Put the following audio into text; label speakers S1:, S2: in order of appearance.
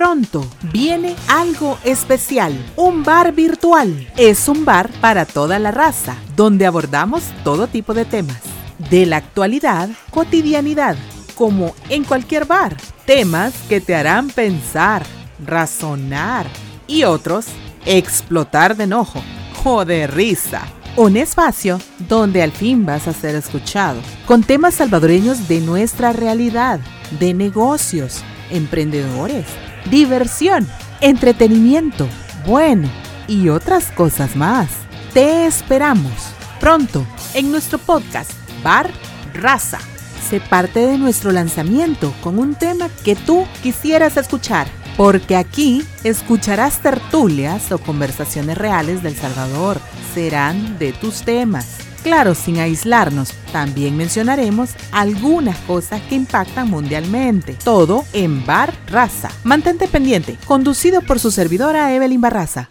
S1: Pronto viene algo especial, un bar virtual. Es un bar para toda la raza, donde abordamos todo tipo de temas, de la actualidad, cotidianidad, como en cualquier bar. Temas que te harán pensar, razonar y otros explotar de enojo o de risa. Un espacio donde al fin vas a ser escuchado, con temas salvadoreños de nuestra realidad, de negocios, emprendedores diversión, entretenimiento, bueno y otras cosas más. Te esperamos pronto en nuestro podcast Bar Raza. Sé parte de nuestro lanzamiento con un tema que tú quisieras escuchar, porque aquí escucharás tertulias o conversaciones reales del Salvador. Serán de tus temas Claro, sin aislarnos, también mencionaremos algunas cosas que impactan mundialmente. Todo en Bar Raza. Mantente pendiente, conducido por su servidora Evelyn Barraza.